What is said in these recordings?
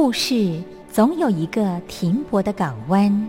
故事总有一个停泊的港湾。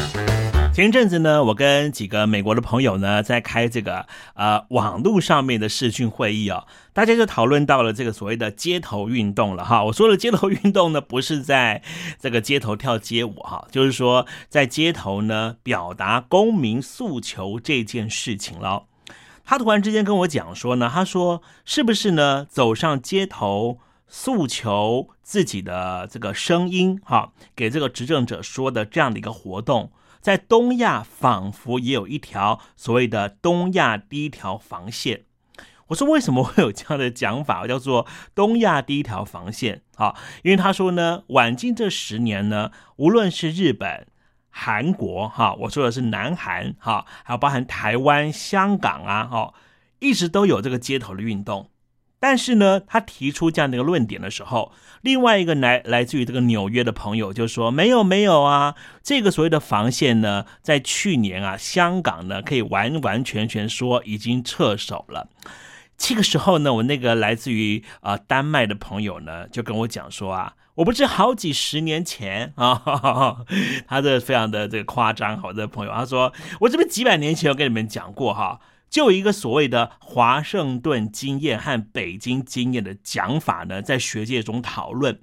前一阵子呢，我跟几个美国的朋友呢，在开这个呃网络上面的视讯会议哦，大家就讨论到了这个所谓的街头运动了哈。我说的街头运动呢，不是在这个街头跳街舞哈，就是说在街头呢表达公民诉求这件事情了。他突然之间跟我讲说呢，他说是不是呢走上街头诉求自己的这个声音哈，给这个执政者说的这样的一个活动。在东亚仿佛也有一条所谓的东亚第一条防线。我说为什么会有这样的讲法，叫做东亚第一条防线？啊，因为他说呢，晚近这十年呢，无论是日本、韩国，哈，我说的是南韩，哈，还有包含台湾、香港啊，哈，一直都有这个街头的运动。但是呢，他提出这样的一个论点的时候，另外一个来来自于这个纽约的朋友就说：“没有，没有啊，这个所谓的防线呢，在去年啊，香港呢可以完完全全说已经撤守了。”这个时候呢，我那个来自于啊丹麦的朋友呢就跟我讲说啊，我不是好几十年前啊，他这非常的这个夸张，好的朋友，他说我这边几百年前有跟你们讲过哈。就一个所谓的华盛顿经验和北京经验的讲法呢，在学界中讨论。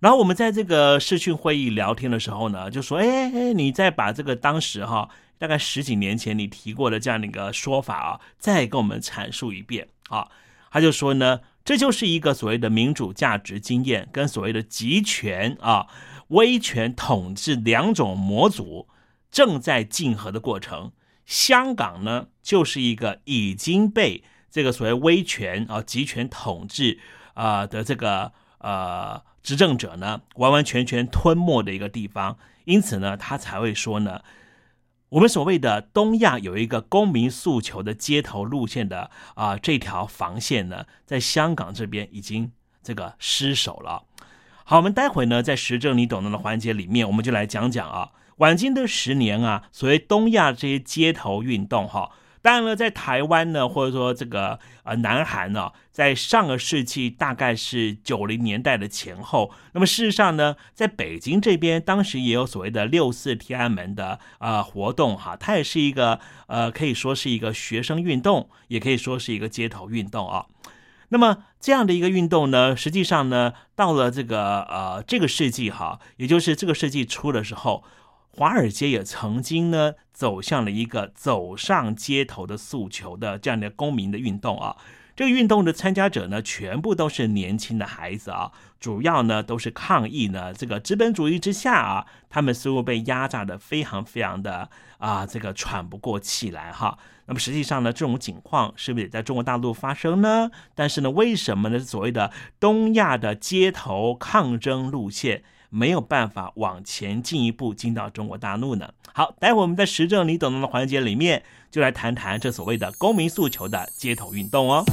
然后我们在这个视讯会议聊天的时候呢，就说：“哎哎，你再把这个当时哈，大概十几年前你提过的这样的一个说法啊，再跟我们阐述一遍啊。”他就说呢，这就是一个所谓的民主价值经验跟所谓的集权啊、威权统治两种模组正在竞合的过程。香港呢，就是一个已经被这个所谓威权啊、集权统治啊的这个呃执政者呢，完完全全吞没的一个地方。因此呢，他才会说呢，我们所谓的东亚有一个公民诉求的街头路线的啊这条防线呢，在香港这边已经这个失守了。好，我们待会呢，在时政你懂得的环节里面，我们就来讲讲啊。晚近的十年啊，所谓东亚这些街头运动哈，当然了，在台湾呢，或者说这个呃南韩呢，在上个世纪大概是九零年代的前后，那么事实上呢，在北京这边，当时也有所谓的六四天安门的呃活动哈，它也是一个呃可以说是一个学生运动，也可以说是一个街头运动啊。那么这样的一个运动呢，实际上呢，到了这个呃这个世纪哈，也就是这个世纪初的时候。华尔街也曾经呢走向了一个走上街头的诉求的这样的公民的运动啊，这个运动的参加者呢全部都是年轻的孩子啊，主要呢都是抗议呢这个资本主义之下啊，他们似乎被压榨的非常非常的啊这个喘不过气来哈。那么实际上呢这种情况是不是也在中国大陆发生呢？但是呢为什么呢所谓的东亚的街头抗争路线？没有办法往前进一步进到中国大陆呢。好，待会我们在时政你懂的环节里面，就来谈谈这所谓的公民诉求的街头运动哦。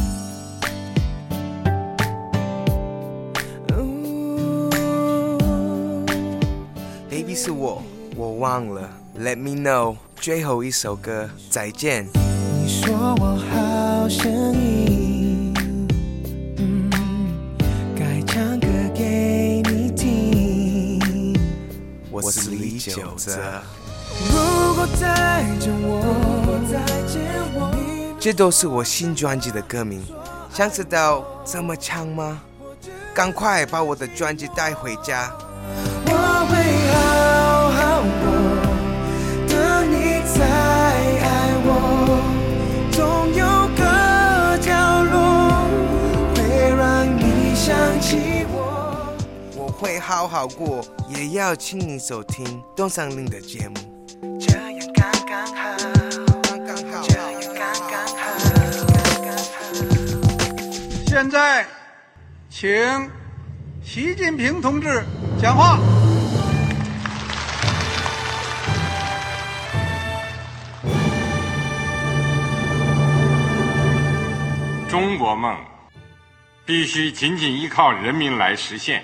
Baby 是我，我忘了。Let me know，最后一首歌，再见。你说我好声音，我是李玖哲。这都是我新专辑的歌名，想知道怎么唱吗？赶快把我的专辑带回家。好好过。也要请你收听东山林的节目。这样刚刚好，刚刚好，这样刚刚好，刚刚好。现在，请习近平同志讲话。中国梦必须紧紧依靠人民来实现。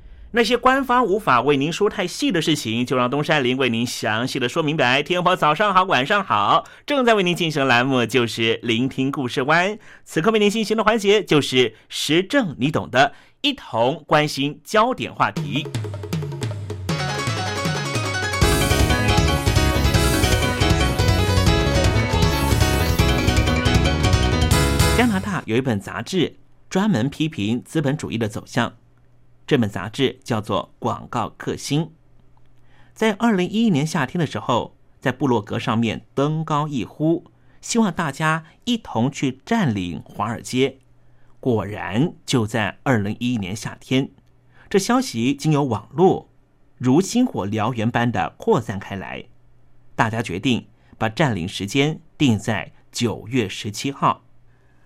那些官方无法为您说太细的事情，就让东山林为您详细的说明白。天婆早上好，晚上好，正在为您进行的栏目就是聆听故事湾。此刻为您进行的环节就是时政，你懂的，一同关心焦点话题。加拿大有一本杂志专门批评资本主义的走向。这本杂志叫做《广告克星》，在二零一一年夏天的时候，在部落格上面登高一呼，希望大家一同去占领华尔街。果然，就在二零一一年夏天，这消息经由网络如星火燎原般的扩散开来，大家决定把占领时间定在九月十七号。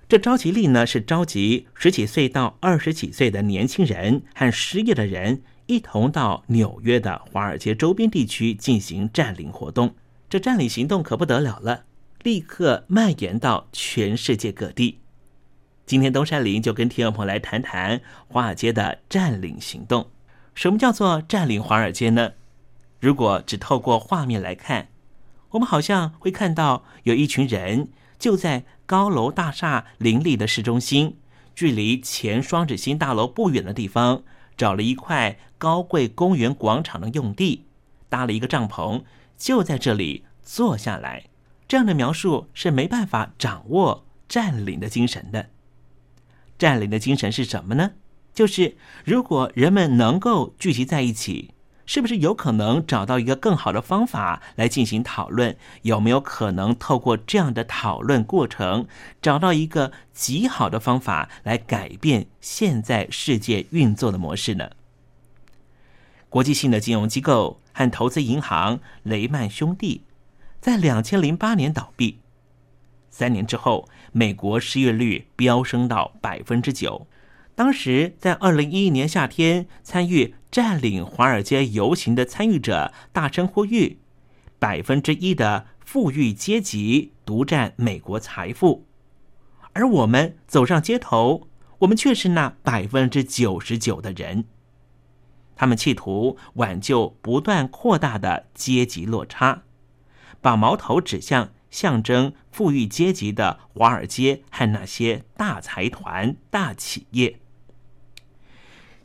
这召集令呢，是召集十几岁到二十几岁的年轻人和失业的人一同到纽约的华尔街周边地区进行占领活动。这占领行动可不得了了，立刻蔓延到全世界各地。今天东山林就跟听众朋友来谈谈华尔街的占领行动。什么叫做占领华尔街呢？如果只透过画面来看，我们好像会看到有一群人就在。高楼大厦林立的市中心，距离前双子星大楼不远的地方，找了一块高贵公园广场的用地，搭了一个帐篷，就在这里坐下来。这样的描述是没办法掌握占领的精神的。占领的精神是什么呢？就是如果人们能够聚集在一起。是不是有可能找到一个更好的方法来进行讨论？有没有可能透过这样的讨论过程，找到一个极好的方法来改变现在世界运作的模式呢？国际性的金融机构和投资银行雷曼兄弟在两千零八年倒闭，三年之后，美国失业率飙升到百分之九。当时在二零一一年夏天参与占领华尔街游行的参与者大声呼吁，百分之一的富裕阶级独占美国财富，而我们走上街头，我们却是那百分之九十九的人。他们企图挽救不断扩大的阶级落差，把矛头指向象征富裕阶级的华尔街和那些大财团、大企业。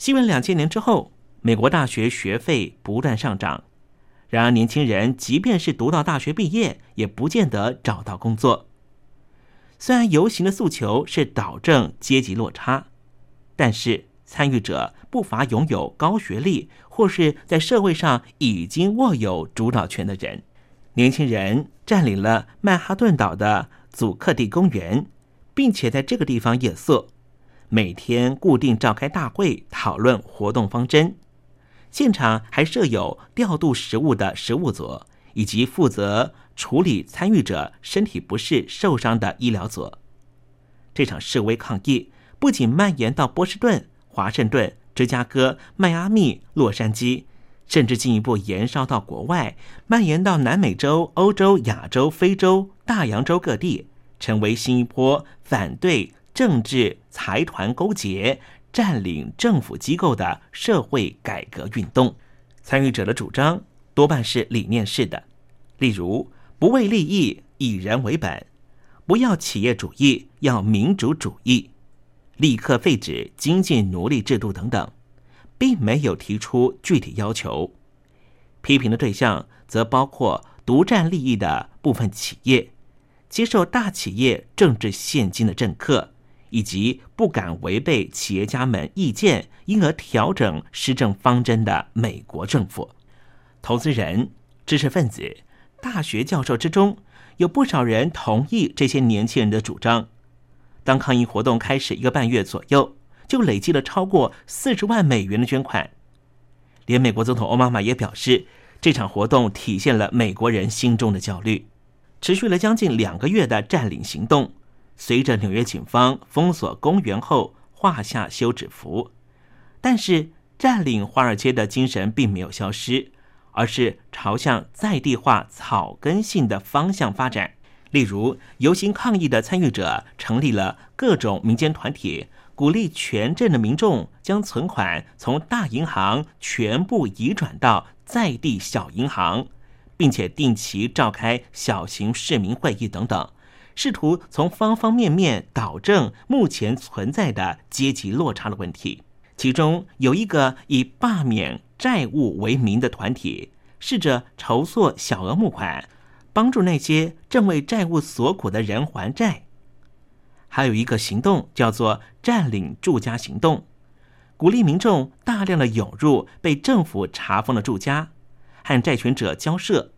西元两千年之后，美国大学学费不断上涨。然而，年轻人即便是读到大学毕业，也不见得找到工作。虽然游行的诉求是导正阶级落差，但是参与者不乏拥有高学历或是在社会上已经握有主导权的人。年轻人占领了曼哈顿岛的祖克地公园，并且在这个地方夜宿，每天固定召开大会讨论活动方针。现场还设有调度食物的食物组，以及负责处理参与者身体不适受伤的医疗组。这场示威抗议不仅蔓延到波士顿、华盛顿、芝加哥、迈阿密、洛杉矶，甚至进一步延烧到国外，蔓延到南美洲、欧洲、亚洲、非洲、大洋洲各地，成为新一波反对政治财团勾结。占领政府机构的社会改革运动，参与者的主张多半是理念式的，例如不为利益，以人为本，不要企业主义，要民主主义，立刻废止经济奴隶制度等等，并没有提出具体要求。批评的对象则包括独占利益的部分企业，接受大企业政治现金的政客。以及不敢违背企业家们意见，因而调整施政方针的美国政府，投资人、知识分子、大学教授之中，有不少人同意这些年轻人的主张。当抗议活动开始一个半月左右，就累积了超过四十万美元的捐款。连美国总统奥巴马也表示，这场活动体现了美国人心中的焦虑。持续了将近两个月的占领行动。随着纽约警方封锁公园后，画下休止符。但是，占领华尔街的精神并没有消失，而是朝向在地化、草根性的方向发展。例如，游行抗议的参与者成立了各种民间团体，鼓励全镇的民众将存款从大银行全部移转到在地小银行，并且定期召开小型市民会议等等。试图从方方面面导正目前存在的阶级落差的问题。其中有一个以罢免债务为名的团体，试着筹措小额募款，帮助那些正为债务所苦的人还债。还有一个行动叫做“占领住家行动”，鼓励民众大量的涌入被政府查封的住家，和债权者交涉。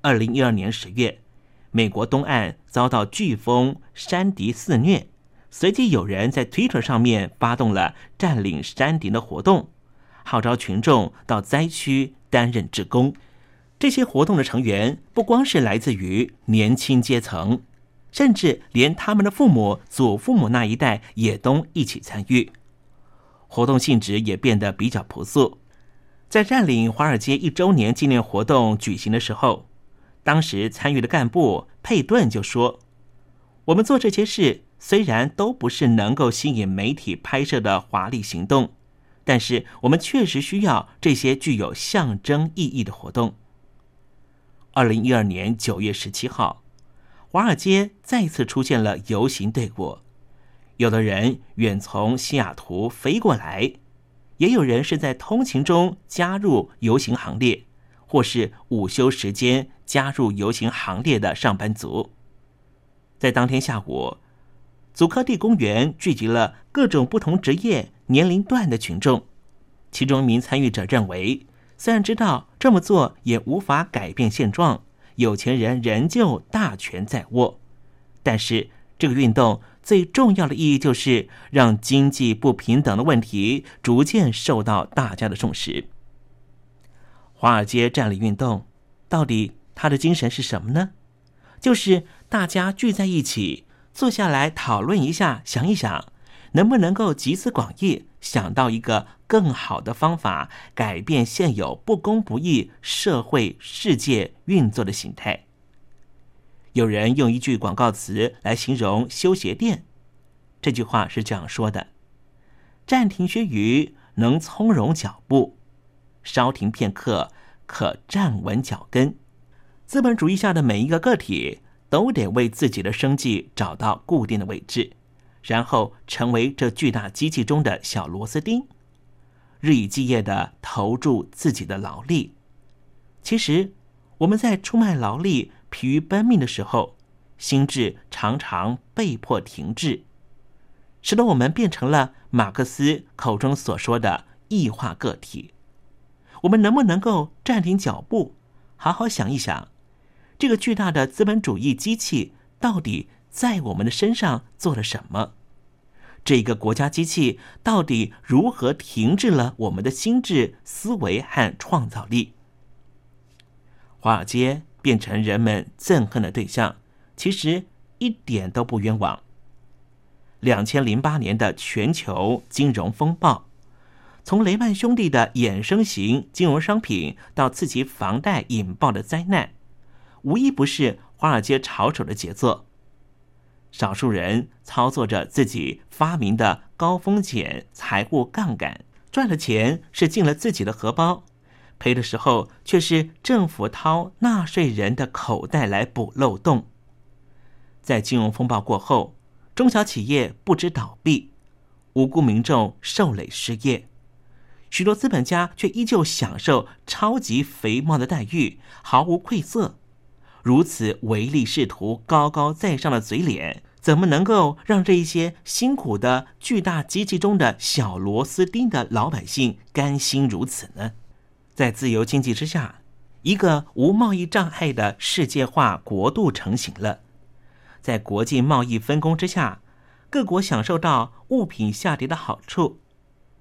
二零一二年十月。美国东岸遭到飓风山迪肆虐，随即有人在 Twitter 上面发动了占领山迪的活动，号召群众到灾区担任志工。这些活动的成员不光是来自于年轻阶层，甚至连他们的父母、祖父母那一代也都一起参与。活动性质也变得比较朴素。在占领华尔街一周年纪念活动举行的时候。当时参与的干部佩顿就说：“我们做这些事，虽然都不是能够吸引媒体拍摄的华丽行动，但是我们确实需要这些具有象征意义的活动。”二零一二年九月十七号，华尔街再次出现了游行队伍，有的人远从西雅图飞过来，也有人是在通勤中加入游行行列。或是午休时间加入游行行列的上班族，在当天下午，祖科蒂公园聚集了各种不同职业、年龄段的群众。其中一名参与者认为，虽然知道这么做也无法改变现状，有钱人仍旧大权在握，但是这个运动最重要的意义就是让经济不平等的问题逐渐受到大家的重视。华尔街占领运动，到底他的精神是什么呢？就是大家聚在一起，坐下来讨论一下，想一想，能不能够集思广益，想到一个更好的方法，改变现有不公不义社会世界运作的形态。有人用一句广告词来形容修鞋店，这句话是这样说的：“暂停须臾，能从容脚步。”稍停片刻，可站稳脚跟。资本主义下的每一个个体都得为自己的生计找到固定的位置，然后成为这巨大机器中的小螺丝钉，日以继夜的投注自己的劳力。其实，我们在出卖劳力、疲于奔命的时候，心智常常被迫停滞。使得我们变成了马克思口中所说的异化个体。我们能不能够暂停脚步，好好想一想，这个巨大的资本主义机器到底在我们的身上做了什么？这个国家机器到底如何停滞了我们的心智、思维和创造力？华尔街变成人们憎恨的对象，其实一点都不冤枉。两千零八年的全球金融风暴，从雷曼兄弟的衍生型金融商品到刺激房贷引爆的灾难，无一不是华尔街炒手的杰作。少数人操作着自己发明的高风险财务杠杆，赚了钱是进了自己的荷包，赔的时候却是政府掏纳税人的口袋来补漏洞。在金融风暴过后。中小企业不知倒闭，无辜民众受累失业，许多资本家却依旧享受超级肥猫的待遇，毫无愧色。如此唯利是图、高高在上的嘴脸，怎么能够让这一些辛苦的巨大机器中的小螺丝钉的老百姓甘心如此呢？在自由经济之下，一个无贸易障碍的世界化国度成型了。在国际贸易分工之下，各国享受到物品下跌的好处，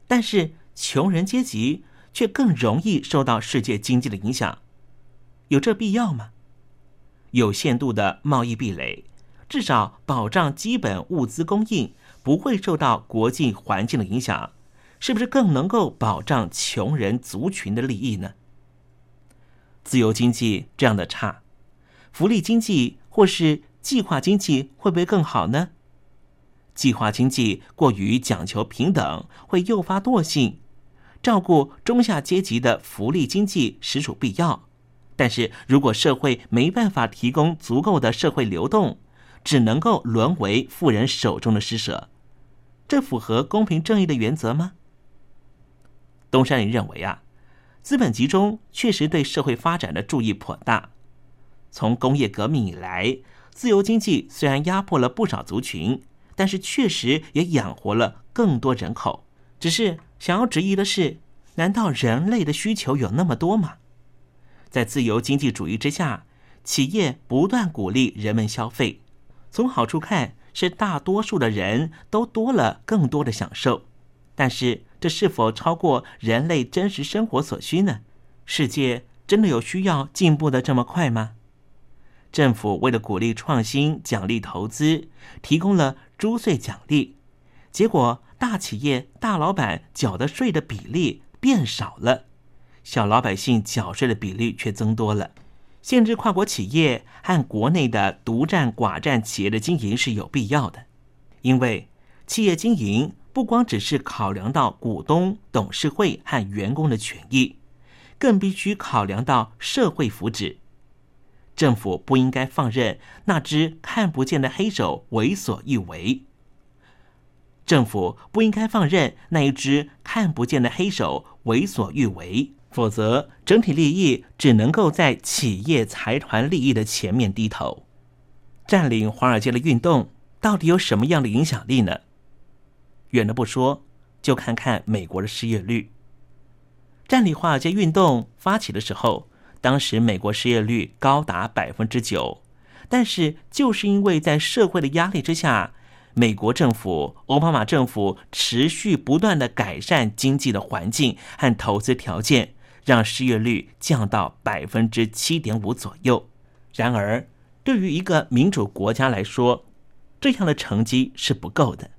但是穷人阶级却更容易受到世界经济的影响。有这必要吗？有限度的贸易壁垒，至少保障基本物资供应不会受到国际环境的影响，是不是更能够保障穷人族群的利益呢？自由经济这样的差，福利经济或是？计划经济会不会更好呢？计划经济过于讲求平等，会诱发惰性。照顾中下阶级的福利经济实属必要，但是如果社会没办法提供足够的社会流动，只能够沦为富人手中的施舍，这符合公平正义的原则吗？东山林认为啊，资本集中确实对社会发展的注意颇大。从工业革命以来。自由经济虽然压迫了不少族群，但是确实也养活了更多人口。只是想要质疑的是，难道人类的需求有那么多吗？在自由经济主义之下，企业不断鼓励人们消费，从好处看是大多数的人都多了更多的享受。但是这是否超过人类真实生活所需呢？世界真的有需要进步的这么快吗？政府为了鼓励创新、奖励投资，提供了租税奖励，结果大企业大老板缴的税的比例变少了，小老百姓缴税的比例却增多了。限制跨国企业和国内的独占寡占企业的经营是有必要的，因为企业经营不光只是考量到股东、董事会和员工的权益，更必须考量到社会福祉。政府不应该放任那只看不见的黑手为所欲为。政府不应该放任那一只看不见的黑手为所欲为，否则整体利益只能够在企业财团利益的前面低头。占领华尔街的运动到底有什么样的影响力呢？远的不说，就看看美国的失业率。占领华尔街运动发起的时候。当时美国失业率高达百分之九，但是就是因为在社会的压力之下，美国政府、奥巴马政府持续不断的改善经济的环境和投资条件，让失业率降到百分之七点五左右。然而，对于一个民主国家来说，这样的成绩是不够的，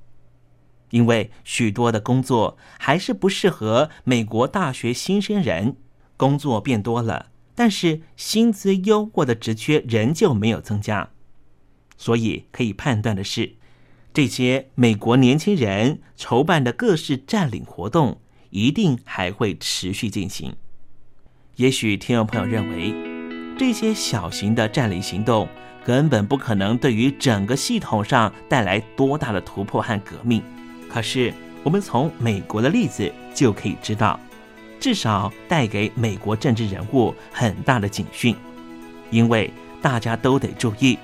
因为许多的工作还是不适合美国大学新生人，工作变多了。但是薪资优渥的职缺仍旧没有增加，所以可以判断的是，这些美国年轻人筹办的各式占领活动一定还会持续进行。也许听众朋友认为，这些小型的占领行动根本不可能对于整个系统上带来多大的突破和革命。可是，我们从美国的例子就可以知道。至少带给美国政治人物很大的警讯，因为大家都得注意，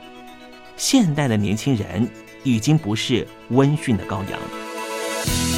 现代的年轻人已经不是温驯的羔羊。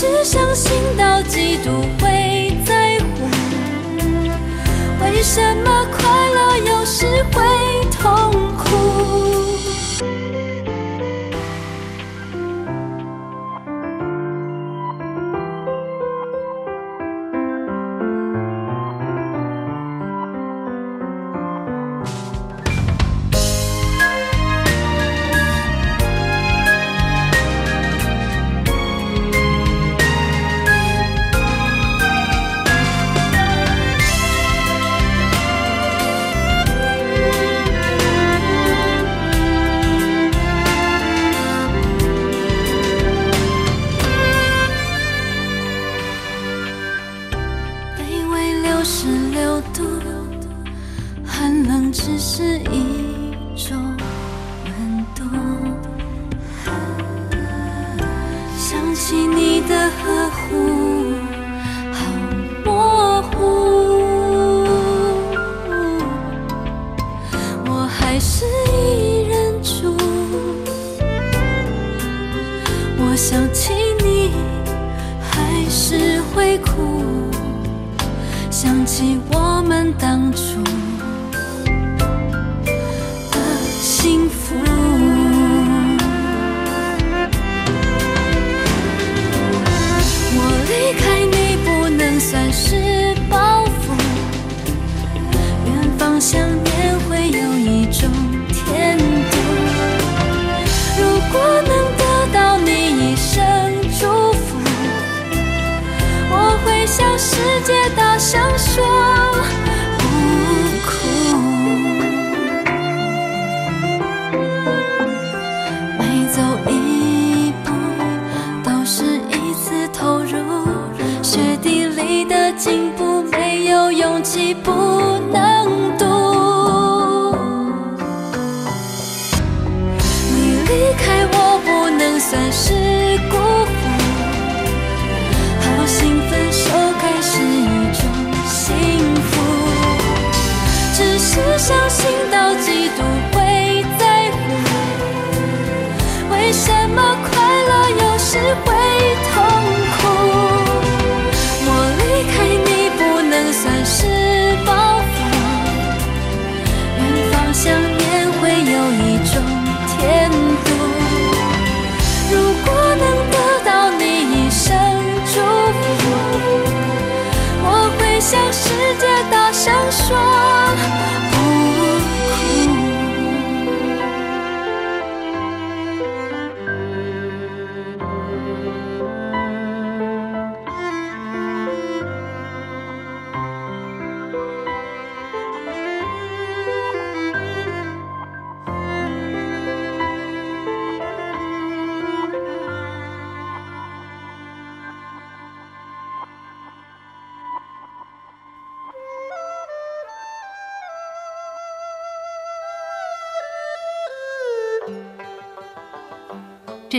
是伤心到极度会在乎，为什么快乐有时会痛？想起你还是会哭，想起我们当初的幸福。我离开你不能算是报复，远方想念会有一种甜度。如果向世界大声说不哭。每走一步都是一次投入，雪地里的进步没有勇气不能读。你离开我不能算是辜负，是伤心到极度会在乎，为什么快乐有时会说。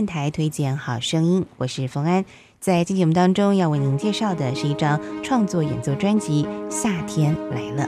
电台推荐好声音，我是冯安。在今天节目当中，要为您介绍的是一张创作演奏专辑《夏天来了》。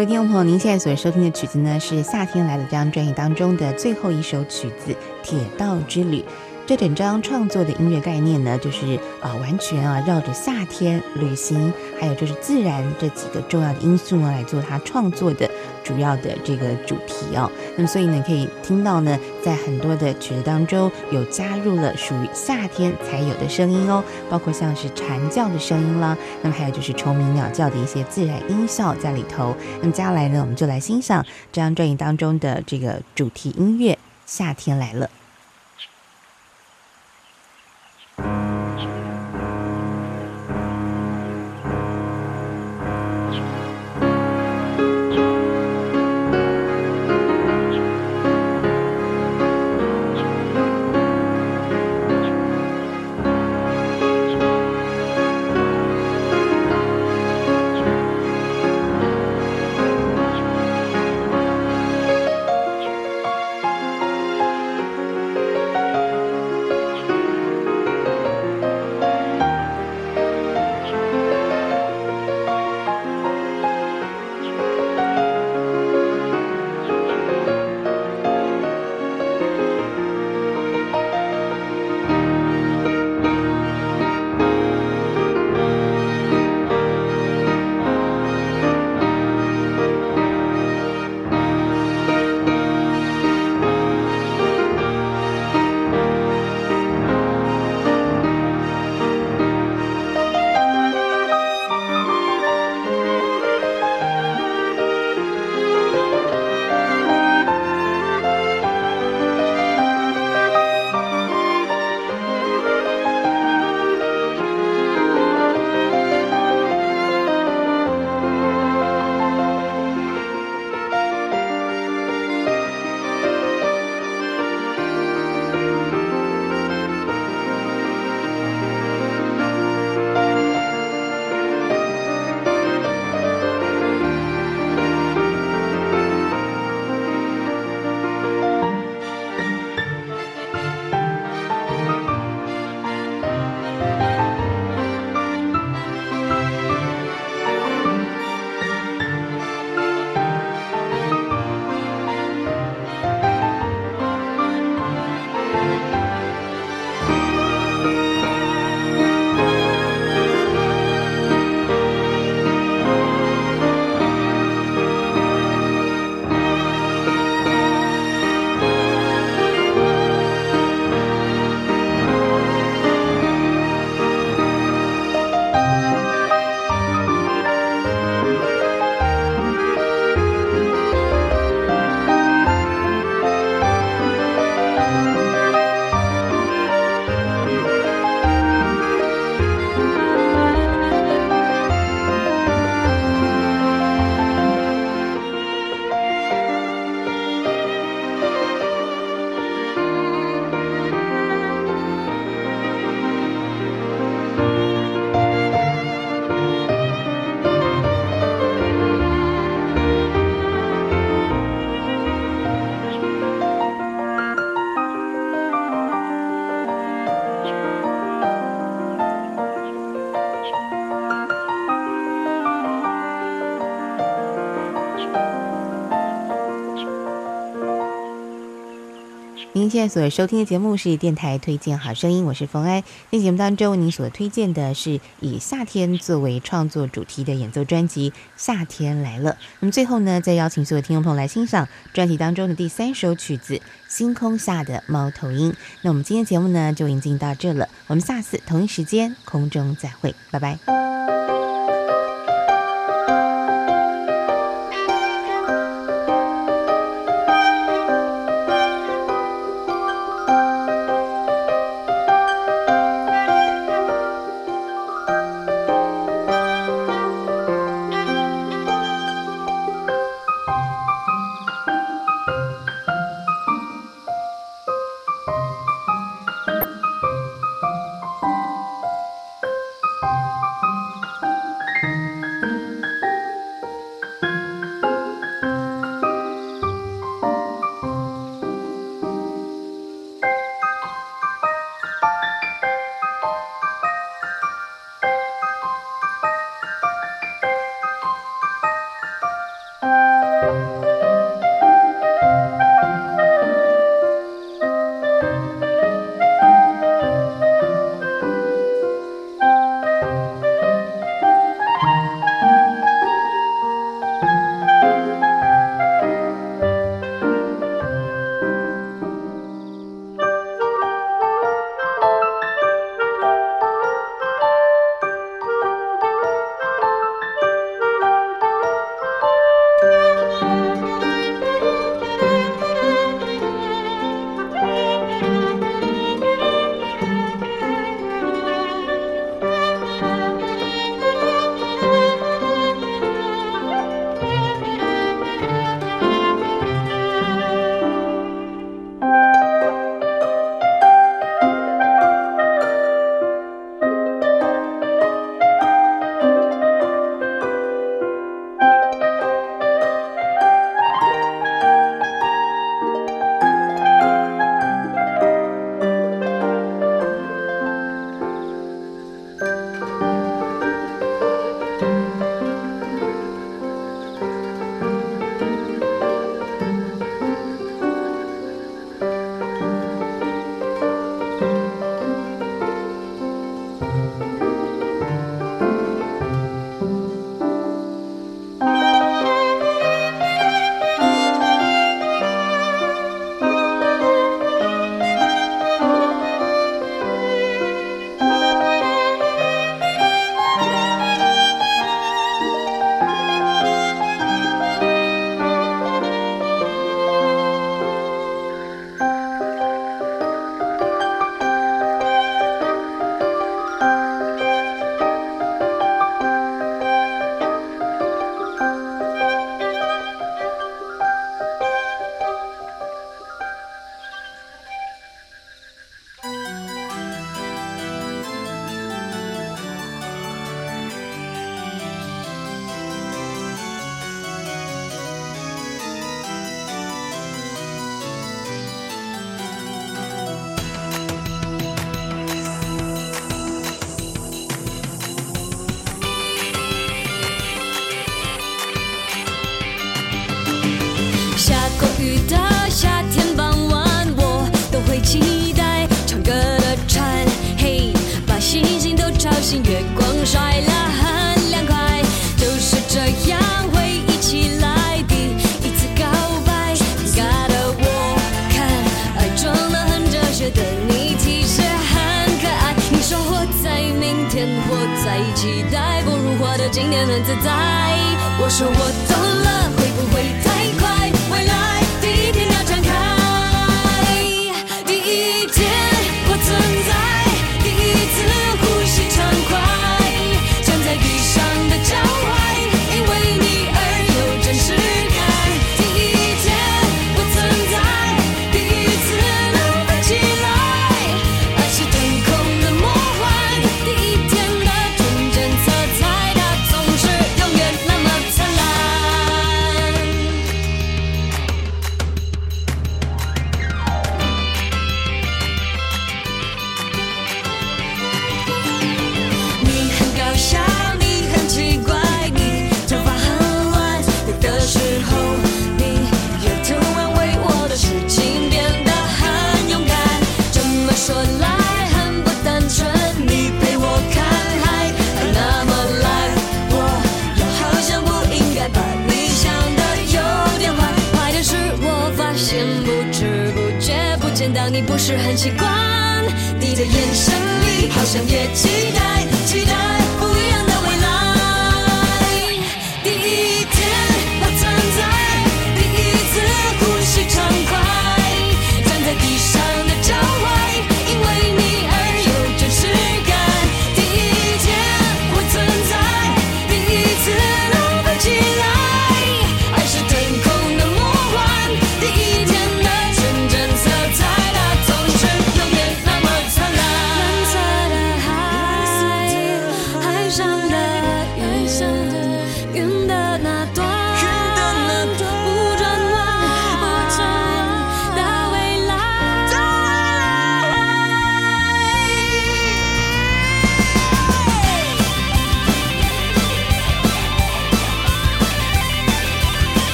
各位听众朋友，您现在所收听的曲子呢，是《夏天来了》这张专辑当中的最后一首曲子《铁道之旅》。这整张创作的音乐概念呢，就是啊，完全啊绕着夏天、旅行，还有就是自然这几个重要的因素呢来做它创作的主要的这个主题哦。那么，所以呢，可以听到呢，在很多的曲子当中有加入了属于夏天才有的声音哦，包括像是蝉叫的声音啦，那么还有就是虫鸣鸟叫的一些自然音效在里头。那么接下来呢，我们就来欣赏这张专辑当中的这个主题音乐《夏天来了》。现在所收听的节目是电台推荐好声音，我是冯安。在节目当中，您所推荐的是以夏天作为创作主题的演奏专辑《夏天来了》。那么最后呢，再邀请所有听众朋友来欣赏专辑当中的第三首曲子《星空下的猫头鹰》。那我们今天节目呢，就已经到这了，我们下次同一时间空中再会，拜拜。